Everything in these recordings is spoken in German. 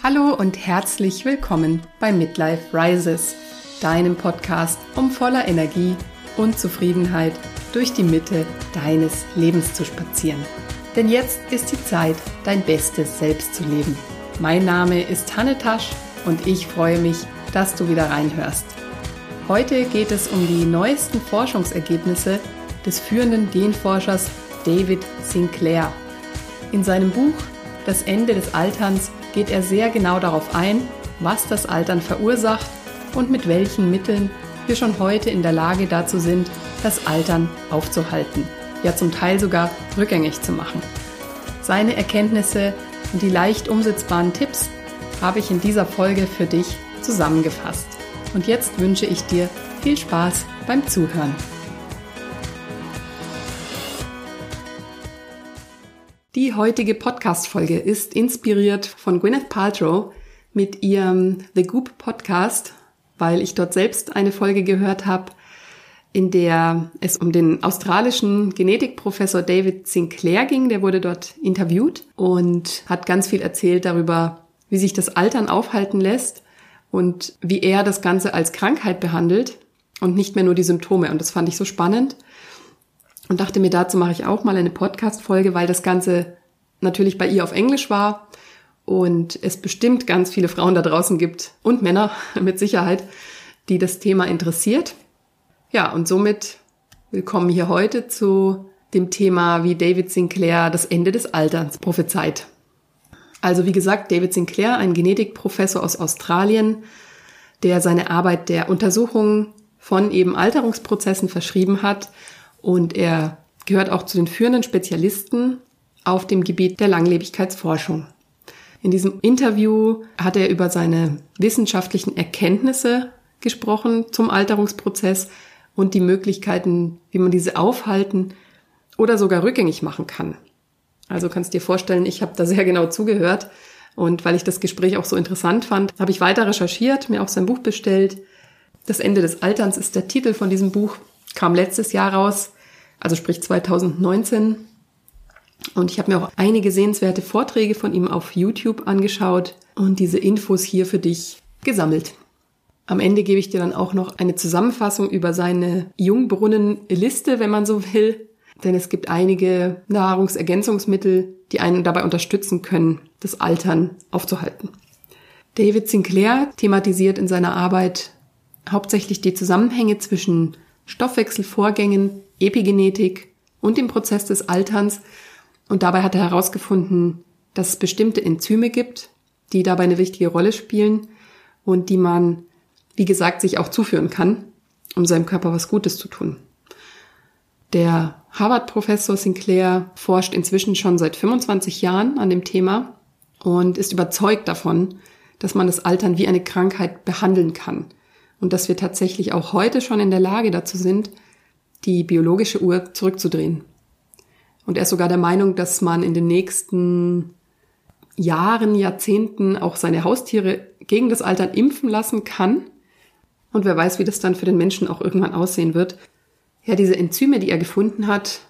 Hallo und herzlich willkommen bei Midlife Rises, deinem Podcast, um voller Energie und Zufriedenheit durch die Mitte deines Lebens zu spazieren. Denn jetzt ist die Zeit, dein bestes Selbst zu leben. Mein Name ist Hanne Tasch und ich freue mich, dass du wieder reinhörst. Heute geht es um die neuesten Forschungsergebnisse des führenden Genforschers David Sinclair. In seinem Buch Das Ende des Alterns geht er sehr genau darauf ein, was das Altern verursacht und mit welchen Mitteln wir schon heute in der Lage dazu sind, das Altern aufzuhalten, ja zum Teil sogar rückgängig zu machen. Seine Erkenntnisse und die leicht umsetzbaren Tipps habe ich in dieser Folge für dich zusammengefasst. Und jetzt wünsche ich dir viel Spaß beim Zuhören. Die heutige Podcast-Folge ist inspiriert von Gwyneth Paltrow mit ihrem The Goop Podcast, weil ich dort selbst eine Folge gehört habe, in der es um den australischen Genetikprofessor David Sinclair ging. Der wurde dort interviewt und hat ganz viel erzählt darüber, wie sich das Altern aufhalten lässt und wie er das Ganze als Krankheit behandelt und nicht mehr nur die Symptome. Und das fand ich so spannend und dachte mir, dazu mache ich auch mal eine Podcast-Folge, weil das Ganze natürlich bei ihr auf Englisch war und es bestimmt ganz viele Frauen da draußen gibt und Männer mit Sicherheit, die das Thema interessiert. Ja, und somit willkommen hier heute zu dem Thema, wie David Sinclair das Ende des Alterns prophezeit. Also wie gesagt, David Sinclair, ein Genetikprofessor aus Australien, der seine Arbeit der Untersuchung von eben Alterungsprozessen verschrieben hat und er gehört auch zu den führenden Spezialisten auf dem Gebiet der Langlebigkeitsforschung. In diesem Interview hat er über seine wissenschaftlichen Erkenntnisse gesprochen zum Alterungsprozess und die Möglichkeiten, wie man diese aufhalten oder sogar rückgängig machen kann. Also kannst dir vorstellen, ich habe da sehr genau zugehört und weil ich das Gespräch auch so interessant fand, habe ich weiter recherchiert, mir auch sein Buch bestellt. Das Ende des Alterns ist der Titel von diesem Buch kam letztes Jahr raus, also sprich 2019. Und ich habe mir auch einige sehenswerte Vorträge von ihm auf YouTube angeschaut und diese Infos hier für dich gesammelt. Am Ende gebe ich dir dann auch noch eine Zusammenfassung über seine Jungbrunnenliste, wenn man so will. Denn es gibt einige Nahrungsergänzungsmittel, die einen dabei unterstützen können, das Altern aufzuhalten. David Sinclair thematisiert in seiner Arbeit hauptsächlich die Zusammenhänge zwischen Stoffwechselvorgängen, Epigenetik und dem Prozess des Alterns. Und dabei hat er herausgefunden, dass es bestimmte Enzyme gibt, die dabei eine wichtige Rolle spielen und die man, wie gesagt, sich auch zuführen kann, um seinem Körper was Gutes zu tun. Der Harvard-Professor Sinclair forscht inzwischen schon seit 25 Jahren an dem Thema und ist überzeugt davon, dass man das Altern wie eine Krankheit behandeln kann und dass wir tatsächlich auch heute schon in der Lage dazu sind, die biologische Uhr zurückzudrehen. Und er ist sogar der Meinung, dass man in den nächsten Jahren, Jahrzehnten auch seine Haustiere gegen das Altern impfen lassen kann. Und wer weiß, wie das dann für den Menschen auch irgendwann aussehen wird. Ja, diese Enzyme, die er gefunden hat,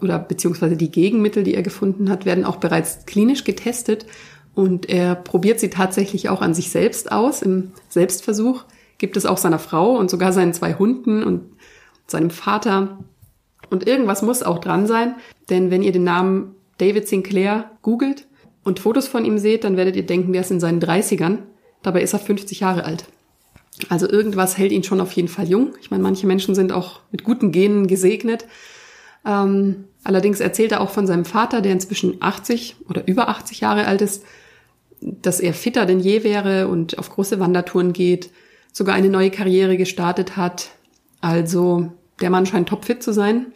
oder beziehungsweise die Gegenmittel, die er gefunden hat, werden auch bereits klinisch getestet. Und er probiert sie tatsächlich auch an sich selbst aus im Selbstversuch gibt es auch seiner Frau und sogar seinen zwei Hunden und seinem Vater. Und irgendwas muss auch dran sein, denn wenn ihr den Namen David Sinclair googelt und Fotos von ihm seht, dann werdet ihr denken, der ist in seinen 30ern. Dabei ist er 50 Jahre alt. Also irgendwas hält ihn schon auf jeden Fall jung. Ich meine, manche Menschen sind auch mit guten Genen gesegnet. Ähm, allerdings erzählt er auch von seinem Vater, der inzwischen 80 oder über 80 Jahre alt ist, dass er fitter denn je wäre und auf große Wandertouren geht, sogar eine neue Karriere gestartet hat. Also der Mann scheint topfit zu sein.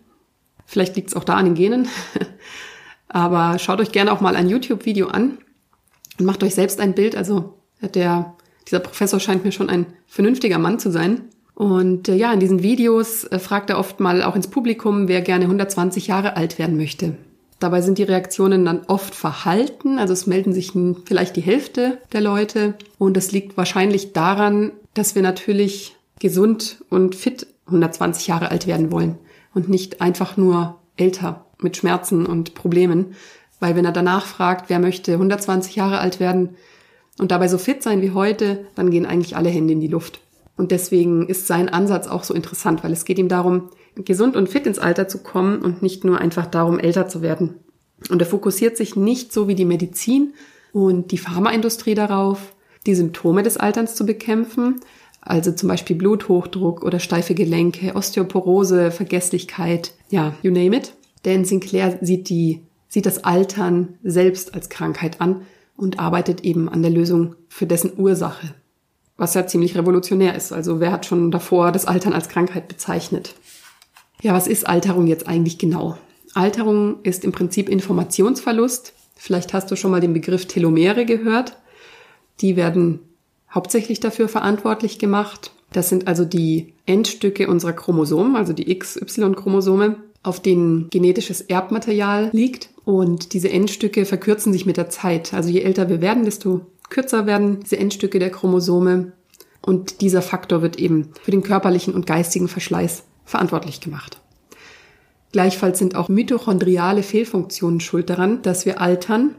Vielleicht liegt es auch da an den Genen. Aber schaut euch gerne auch mal ein YouTube-Video an und macht euch selbst ein Bild. Also der, dieser Professor scheint mir schon ein vernünftiger Mann zu sein. Und äh, ja, in diesen Videos äh, fragt er oft mal auch ins Publikum, wer gerne 120 Jahre alt werden möchte. Dabei sind die Reaktionen dann oft verhalten, also es melden sich vielleicht die Hälfte der Leute und das liegt wahrscheinlich daran, dass wir natürlich gesund und fit 120 Jahre alt werden wollen und nicht einfach nur älter mit Schmerzen und Problemen. Weil wenn er danach fragt, wer möchte 120 Jahre alt werden, und dabei so fit sein wie heute, dann gehen eigentlich alle Hände in die Luft. Und deswegen ist sein Ansatz auch so interessant, weil es geht ihm darum, gesund und fit ins Alter zu kommen und nicht nur einfach darum, älter zu werden. Und er fokussiert sich nicht so wie die Medizin und die Pharmaindustrie darauf, die Symptome des Alterns zu bekämpfen, also zum Beispiel Bluthochdruck oder steife Gelenke, Osteoporose, Vergesslichkeit, ja, you name it. Denn Sinclair sieht die, sieht das Altern selbst als Krankheit an und arbeitet eben an der Lösung für dessen Ursache. Was ja ziemlich revolutionär ist. Also wer hat schon davor das Altern als Krankheit bezeichnet? Ja, was ist Alterung jetzt eigentlich genau? Alterung ist im Prinzip Informationsverlust. Vielleicht hast du schon mal den Begriff Telomere gehört. Die werden hauptsächlich dafür verantwortlich gemacht. Das sind also die Endstücke unserer Chromosomen, also die XY-Chromosome, auf denen genetisches Erbmaterial liegt. Und diese Endstücke verkürzen sich mit der Zeit. Also je älter wir werden, desto kürzer werden diese Endstücke der Chromosome. Und dieser Faktor wird eben für den körperlichen und geistigen Verschleiß verantwortlich gemacht. Gleichfalls sind auch mitochondriale Fehlfunktionen schuld daran, dass wir altern,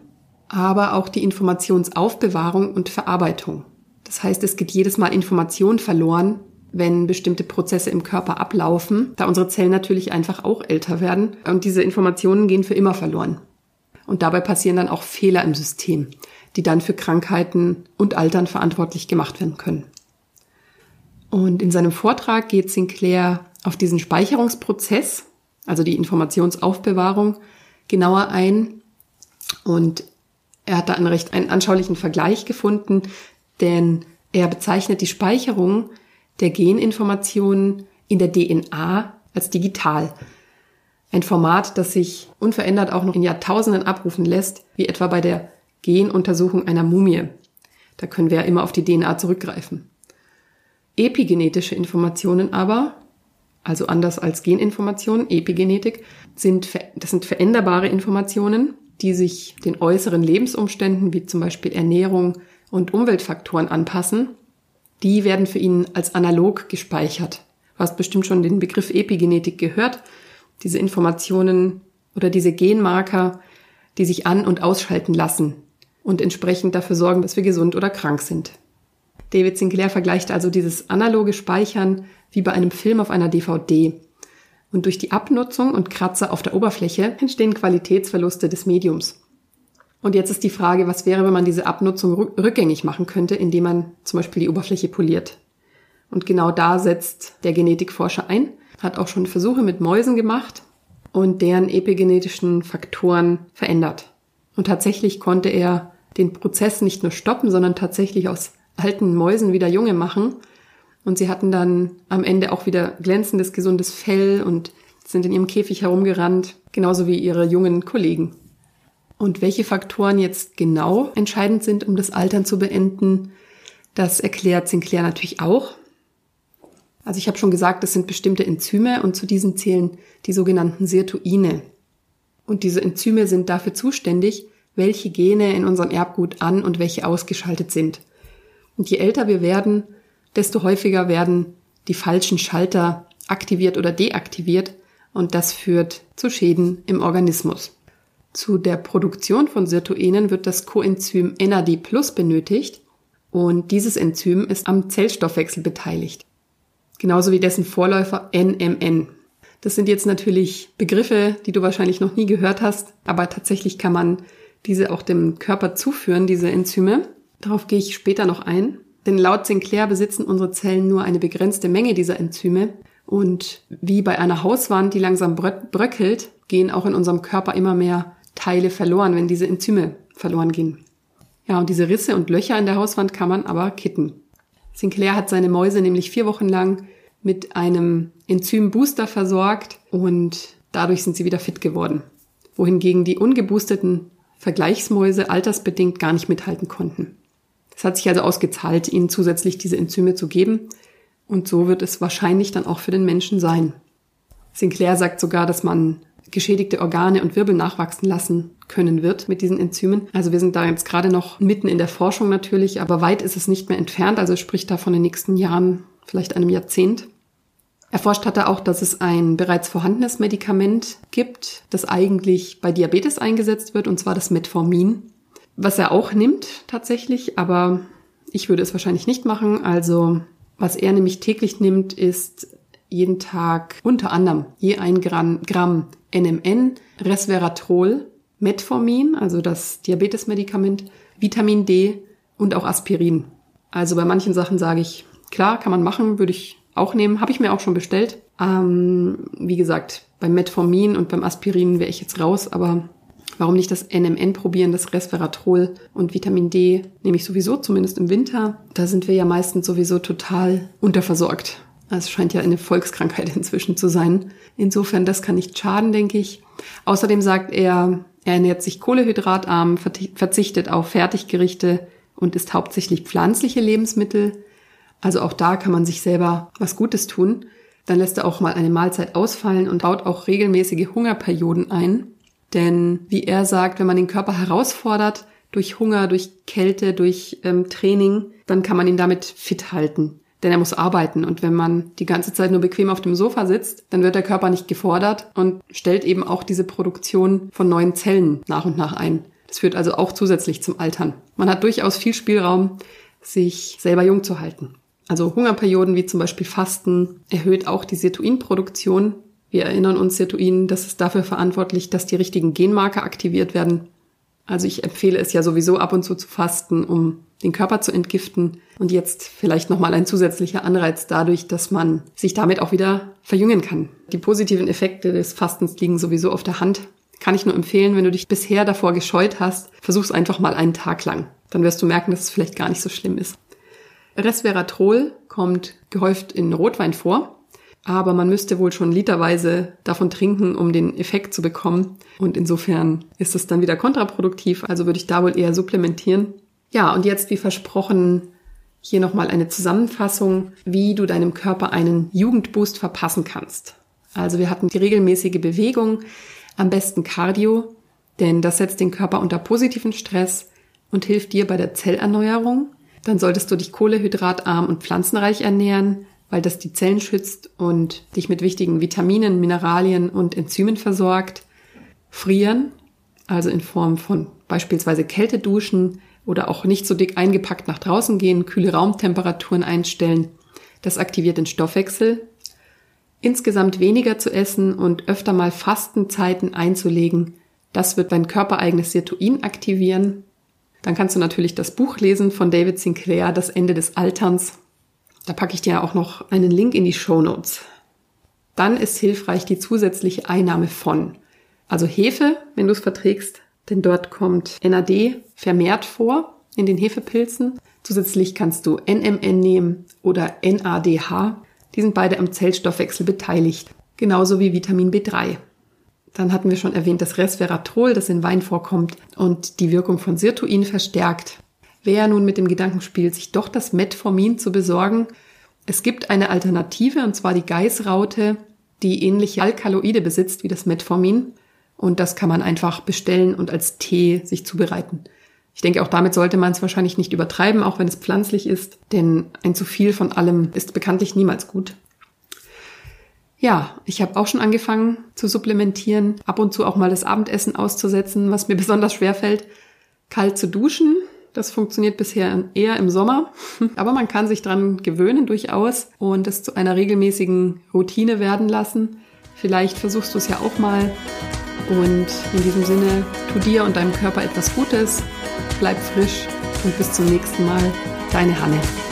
aber auch die Informationsaufbewahrung und Verarbeitung. Das heißt, es geht jedes Mal Information verloren, wenn bestimmte Prozesse im Körper ablaufen, da unsere Zellen natürlich einfach auch älter werden und diese Informationen gehen für immer verloren. Und dabei passieren dann auch Fehler im System, die dann für Krankheiten und Altern verantwortlich gemacht werden können. Und in seinem Vortrag geht Sinclair auf diesen Speicherungsprozess also die Informationsaufbewahrung, genauer ein. Und er hat da einen recht einen anschaulichen Vergleich gefunden, denn er bezeichnet die Speicherung der Geninformationen in der DNA als digital. Ein Format, das sich unverändert auch noch in Jahrtausenden abrufen lässt, wie etwa bei der Genuntersuchung einer Mumie. Da können wir ja immer auf die DNA zurückgreifen. Epigenetische Informationen aber also anders als Geninformationen, Epigenetik, sind, das sind veränderbare Informationen, die sich den äußeren Lebensumständen wie zum Beispiel Ernährung und Umweltfaktoren anpassen. Die werden für ihn als analog gespeichert. Du hast bestimmt schon den Begriff Epigenetik gehört. Diese Informationen oder diese Genmarker, die sich an- und ausschalten lassen und entsprechend dafür sorgen, dass wir gesund oder krank sind. David Sinclair vergleicht also dieses analoge Speichern wie bei einem Film auf einer DVD. Und durch die Abnutzung und Kratzer auf der Oberfläche entstehen Qualitätsverluste des Mediums. Und jetzt ist die Frage, was wäre, wenn man diese Abnutzung rückgängig machen könnte, indem man zum Beispiel die Oberfläche poliert. Und genau da setzt der Genetikforscher ein, hat auch schon Versuche mit Mäusen gemacht und deren epigenetischen Faktoren verändert. Und tatsächlich konnte er den Prozess nicht nur stoppen, sondern tatsächlich aus alten Mäusen wieder junge machen und sie hatten dann am Ende auch wieder glänzendes, gesundes Fell und sind in ihrem Käfig herumgerannt, genauso wie ihre jungen Kollegen. Und welche Faktoren jetzt genau entscheidend sind, um das Altern zu beenden, das erklärt Sinclair natürlich auch. Also ich habe schon gesagt, das sind bestimmte Enzyme und zu diesen zählen die sogenannten Sirtuine. Und diese Enzyme sind dafür zuständig, welche Gene in unserem Erbgut an und welche ausgeschaltet sind. Und je älter wir werden, desto häufiger werden die falschen Schalter aktiviert oder deaktiviert und das führt zu Schäden im Organismus. Zu der Produktion von Sirtuinen wird das Coenzym NAD Plus benötigt und dieses Enzym ist am Zellstoffwechsel beteiligt. Genauso wie dessen Vorläufer NMN. Das sind jetzt natürlich Begriffe, die du wahrscheinlich noch nie gehört hast, aber tatsächlich kann man diese auch dem Körper zuführen, diese Enzyme. Darauf gehe ich später noch ein. Denn laut Sinclair besitzen unsere Zellen nur eine begrenzte Menge dieser Enzyme. Und wie bei einer Hauswand, die langsam bröckelt, gehen auch in unserem Körper immer mehr Teile verloren, wenn diese Enzyme verloren gehen. Ja, und diese Risse und Löcher in der Hauswand kann man aber kitten. Sinclair hat seine Mäuse nämlich vier Wochen lang mit einem Enzymbooster versorgt und dadurch sind sie wieder fit geworden. Wohingegen die ungeboosteten Vergleichsmäuse altersbedingt gar nicht mithalten konnten. Es hat sich also ausgezahlt, ihnen zusätzlich diese Enzyme zu geben. Und so wird es wahrscheinlich dann auch für den Menschen sein. Sinclair sagt sogar, dass man geschädigte Organe und Wirbel nachwachsen lassen können wird mit diesen Enzymen. Also wir sind da jetzt gerade noch mitten in der Forschung natürlich, aber weit ist es nicht mehr entfernt. Also spricht da von den nächsten Jahren, vielleicht einem Jahrzehnt. Erforscht hat er auch, dass es ein bereits vorhandenes Medikament gibt, das eigentlich bei Diabetes eingesetzt wird, und zwar das Metformin. was er auch nimmt tatsächlich, aber ich würde es wahrscheinlich nicht machen. Also was er nämlich täglich nimmt, ist jeden Tag unter anderem je ein Gramm, Gramm NMN, Resveratrol, Metformin, also das Diabetesmedikament, Vitamin D und auch Aspirin. Also bei manchen Sachen sage ich, klar, kann man machen, würde ich auch nehmen, habe ich mir auch schon bestellt. Ähm, wie gesagt, beim Metformin und beim Aspirin wäre ich jetzt raus, aber warum nicht das NMN probieren, das Resveratrol und Vitamin D nehme ich sowieso, zumindest im Winter. Da sind wir ja meistens sowieso total unterversorgt. Es scheint ja eine Volkskrankheit inzwischen zu sein. Insofern, das kann nicht schaden, denke ich. Außerdem sagt er, er ernährt sich kohlehydratarm, verzichtet auf Fertiggerichte und isst hauptsächlich pflanzliche Lebensmittel. Also auch da kann man sich selber was Gutes tun. Dann lässt er auch mal eine Mahlzeit ausfallen und baut auch regelmäßige Hungerperioden ein. Denn wie er sagt, wenn man den Körper herausfordert, durch Hunger, durch Kälte, durch ähm, Training, dann kann man ihn damit fit halten denn er muss arbeiten. Und wenn man die ganze Zeit nur bequem auf dem Sofa sitzt, dann wird der Körper nicht gefordert und stellt eben auch diese Produktion von neuen Zellen nach und nach ein. Das führt also auch zusätzlich zum Altern. Man hat durchaus viel Spielraum, sich selber jung zu halten. Also Hungerperioden wie zum Beispiel Fasten erhöht auch die Sirtuinproduktion. Wir erinnern uns, Sirtuin, das ist dafür verantwortlich, dass die richtigen Genmarker aktiviert werden. Also ich empfehle es ja sowieso ab und zu zu fasten, um den Körper zu entgiften. Und jetzt vielleicht nochmal ein zusätzlicher Anreiz dadurch, dass man sich damit auch wieder verjüngen kann. Die positiven Effekte des Fastens liegen sowieso auf der Hand. Kann ich nur empfehlen, wenn du dich bisher davor gescheut hast, versuch's einfach mal einen Tag lang. Dann wirst du merken, dass es vielleicht gar nicht so schlimm ist. Resveratrol kommt gehäuft in Rotwein vor aber man müsste wohl schon literweise davon trinken, um den Effekt zu bekommen. Und insofern ist es dann wieder kontraproduktiv, also würde ich da wohl eher supplementieren. Ja, und jetzt wie versprochen hier nochmal eine Zusammenfassung, wie du deinem Körper einen Jugendboost verpassen kannst. Also wir hatten die regelmäßige Bewegung, am besten Cardio, denn das setzt den Körper unter positiven Stress und hilft dir bei der Zellerneuerung. Dann solltest du dich kohlehydratarm und pflanzenreich ernähren, weil das die Zellen schützt und dich mit wichtigen Vitaminen, Mineralien und Enzymen versorgt. Frieren, also in Form von beispielsweise Kälteduschen oder auch nicht so dick eingepackt nach draußen gehen, kühle Raumtemperaturen einstellen. Das aktiviert den Stoffwechsel. Insgesamt weniger zu essen und öfter mal Fastenzeiten einzulegen, das wird dein körpereigenes Sirtuin aktivieren. Dann kannst du natürlich das Buch lesen von David Sinclair, Das Ende des Alterns. Da packe ich dir auch noch einen Link in die Show Notes. Dann ist hilfreich die zusätzliche Einnahme von. Also Hefe, wenn du es verträgst, denn dort kommt NAD vermehrt vor in den Hefepilzen. Zusätzlich kannst du NMN nehmen oder NADH. Die sind beide am Zellstoffwechsel beteiligt, genauso wie Vitamin B3. Dann hatten wir schon erwähnt das Resveratrol, das in Wein vorkommt und die Wirkung von Sirtuin verstärkt. Wer nun mit dem Gedanken spielt, sich doch das Metformin zu besorgen, es gibt eine Alternative, und zwar die Geißraute, die ähnliche Alkaloide besitzt wie das Metformin. Und das kann man einfach bestellen und als Tee sich zubereiten. Ich denke, auch damit sollte man es wahrscheinlich nicht übertreiben, auch wenn es pflanzlich ist, denn ein zu viel von allem ist bekanntlich niemals gut. Ja, ich habe auch schon angefangen zu supplementieren, ab und zu auch mal das Abendessen auszusetzen, was mir besonders schwer fällt, kalt zu duschen, das funktioniert bisher eher im Sommer, aber man kann sich dran gewöhnen durchaus und es zu einer regelmäßigen Routine werden lassen. Vielleicht versuchst du es ja auch mal und in diesem Sinne, tu dir und deinem Körper etwas Gutes, bleib frisch und bis zum nächsten Mal. Deine Hanne.